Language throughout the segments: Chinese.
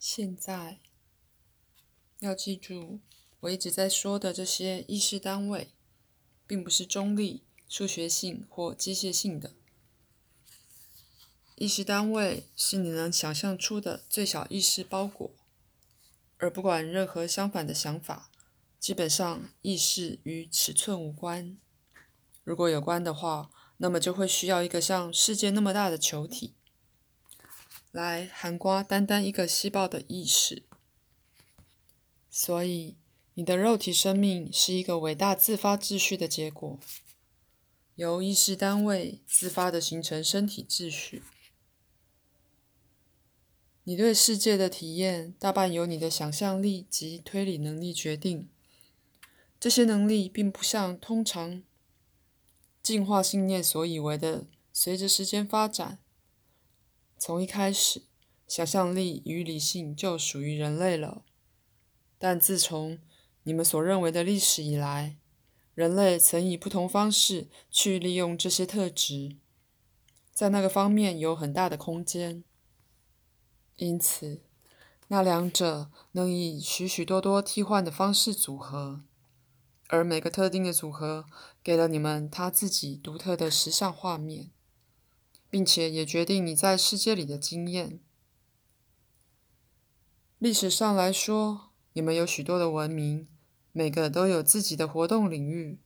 现在要记住，我一直在说的这些意识单位，并不是中立、数学性或机械性的。意识单位是你能想象出的最小意识包裹，而不管任何相反的想法，基本上意识与尺寸无关。如果有关的话，那么就会需要一个像世界那么大的球体。来含瓜单单一个细胞的意识，所以你的肉体生命是一个伟大自发秩序的结果，由意识单位自发的形成身体秩序。你对世界的体验大半由你的想象力及推理能力决定，这些能力并不像通常进化信念所以为的，随着时间发展。从一开始，想象力与理性就属于人类了。但自从你们所认为的历史以来，人类曾以不同方式去利用这些特质，在那个方面有很大的空间。因此，那两者能以许许多多替换的方式组合，而每个特定的组合给了你们他自己独特的时尚画面。并且也决定你在世界里的经验。历史上来说，你们有许多的文明，每个都有自己的活动领域、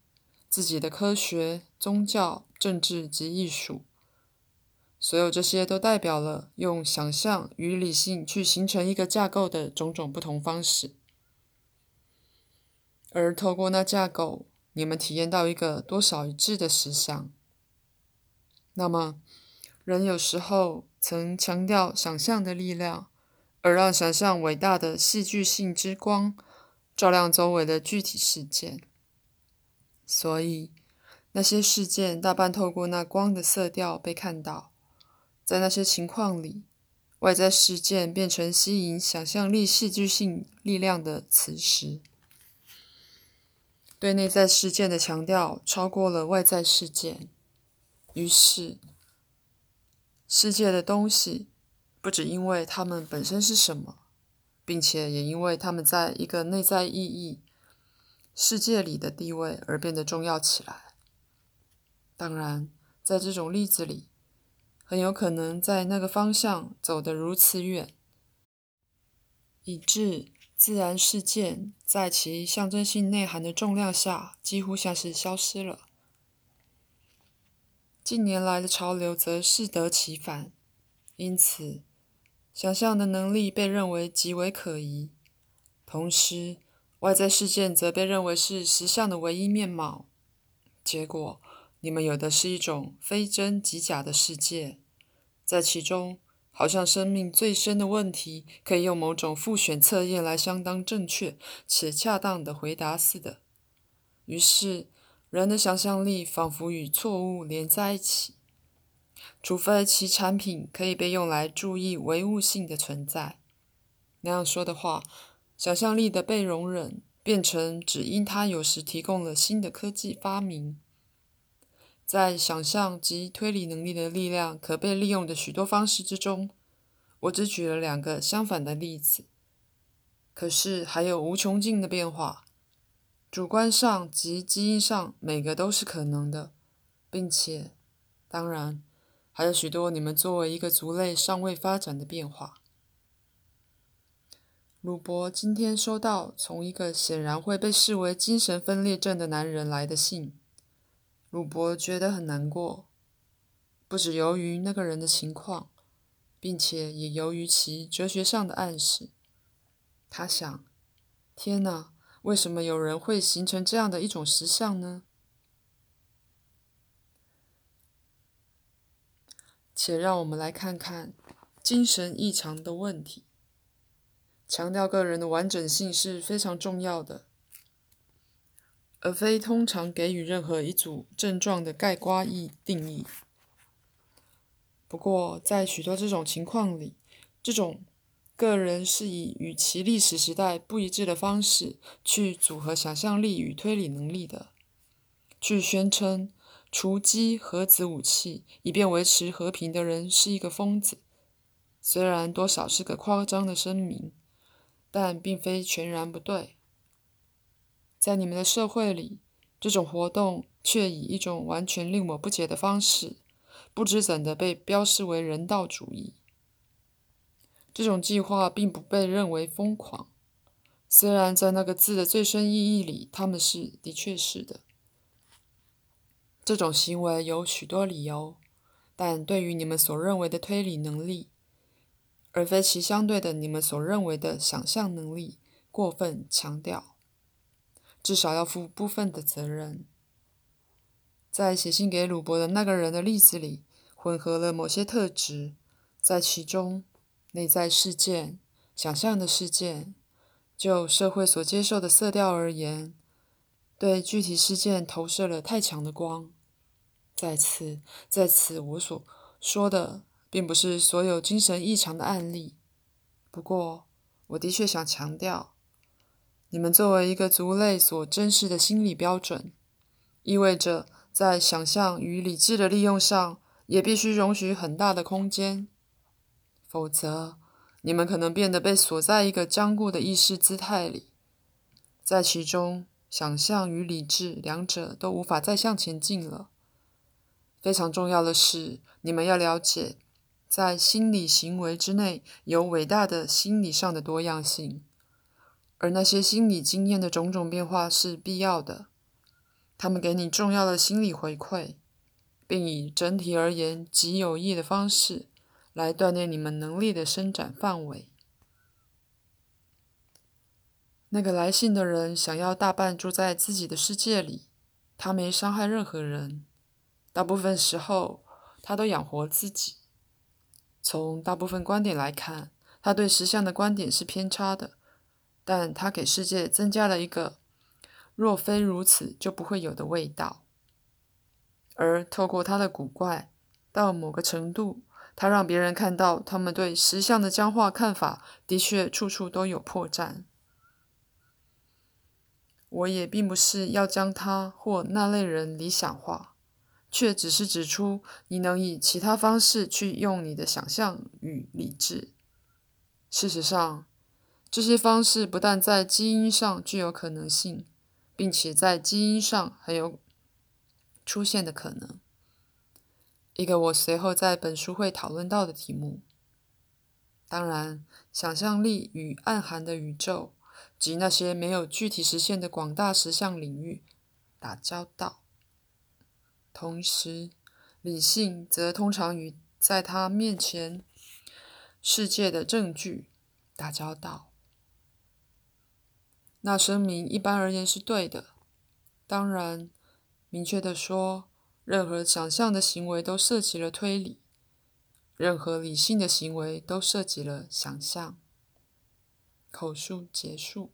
自己的科学、宗教、政治及艺术。所有这些都代表了用想象与理性去形成一个架构的种种不同方式。而透过那架构，你们体验到一个多少一致的实相。那么。人有时候曾强调想象的力量，而让想象伟大的戏剧性之光照亮周围的具体事件。所以，那些事件大半透过那光的色调被看到。在那些情况里，外在事件变成吸引想象力戏剧性力量的磁石。对内在事件的强调超过了外在事件，于是。世界的东西，不只因为它们本身是什么，并且也因为它们在一个内在意义世界里的地位而变得重要起来。当然，在这种例子里，很有可能在那个方向走得如此远，以致自然事件在其象征性内涵的重量下，几乎像是消失了。近年来的潮流则适得其反，因此，想象的能力被认为极为可疑。同时，外在事件则被认为是实相的唯一面貌。结果，你们有的是一种非真即假的世界，在其中，好像生命最深的问题可以用某种复选测验来相当正确且恰当的回答似的。于是。人的想象力仿佛与错误连在一起，除非其产品可以被用来注意唯物性的存在。那样说的话，想象力的被容忍变成只因它有时提供了新的科技发明。在想象及推理能力的力量可被利用的许多方式之中，我只举了两个相反的例子。可是还有无穷尽的变化。主观上及基因上，每个都是可能的，并且，当然，还有许多你们作为一个族类尚未发展的变化。鲁伯今天收到从一个显然会被视为精神分裂症的男人来的信，鲁伯觉得很难过，不止由于那个人的情况，并且也由于其哲学上的暗示。他想：天哪！为什么有人会形成这样的一种实相呢？且让我们来看看精神异常的问题。强调个人的完整性是非常重要的，而非通常给予任何一组症状的概括义定义。不过，在许多这种情况里，这种。个人是以与其历史时代不一致的方式去组合想象力与推理能力的，去宣称除击核子武器以便维持和平的人是一个疯子，虽然多少是个夸张的声明，但并非全然不对。在你们的社会里，这种活动却以一种完全令我不解的方式，不知怎的被标示为人道主义。这种计划并不被认为疯狂，虽然在那个字的最深意义里，他们是的确是的。这种行为有许多理由，但对于你们所认为的推理能力，而非其相对的你们所认为的想象能力，过分强调，至少要负部分的责任。在写信给鲁伯的那个人的例子里，混合了某些特质，在其中，内在事件、想象的事件，就社会所接受的色调而言，对具体事件投射了太强的光。在此，在此我所说的。并不是所有精神异常的案例。不过，我的确想强调，你们作为一个族类所珍视的心理标准，意味着在想象与理智的利用上也必须容许很大的空间。否则，你们可能变得被锁在一个僵固的意识姿态里，在其中，想象与理智两者都无法再向前进了。非常重要的是，你们要了解。在心理行为之内，有伟大的心理上的多样性，而那些心理经验的种种变化是必要的。他们给你重要的心理回馈，并以整体而言极有益的方式来锻炼你们能力的伸展范围。那个来信的人想要大半住在自己的世界里，他没伤害任何人，大部分时候他都养活自己。从大部分观点来看，他对实相的观点是偏差的，但他给世界增加了一个若非如此就不会有的味道。而透过他的古怪，到某个程度，他让别人看到他们对实相的僵化看法的确处处都有破绽。我也并不是要将他或那类人理想化。却只是指出，你能以其他方式去用你的想象与理智。事实上，这些方式不但在基因上具有可能性，并且在基因上很有出现的可能。一个我随后在本书会讨论到的题目。当然，想象力与暗含的宇宙及那些没有具体实现的广大实相领域打交道。同时，理性则通常与在他面前世界的证据打交道。那声明一般而言是对的。当然，明确的说，任何想象的行为都涉及了推理，任何理性的行为都涉及了想象。口述结束。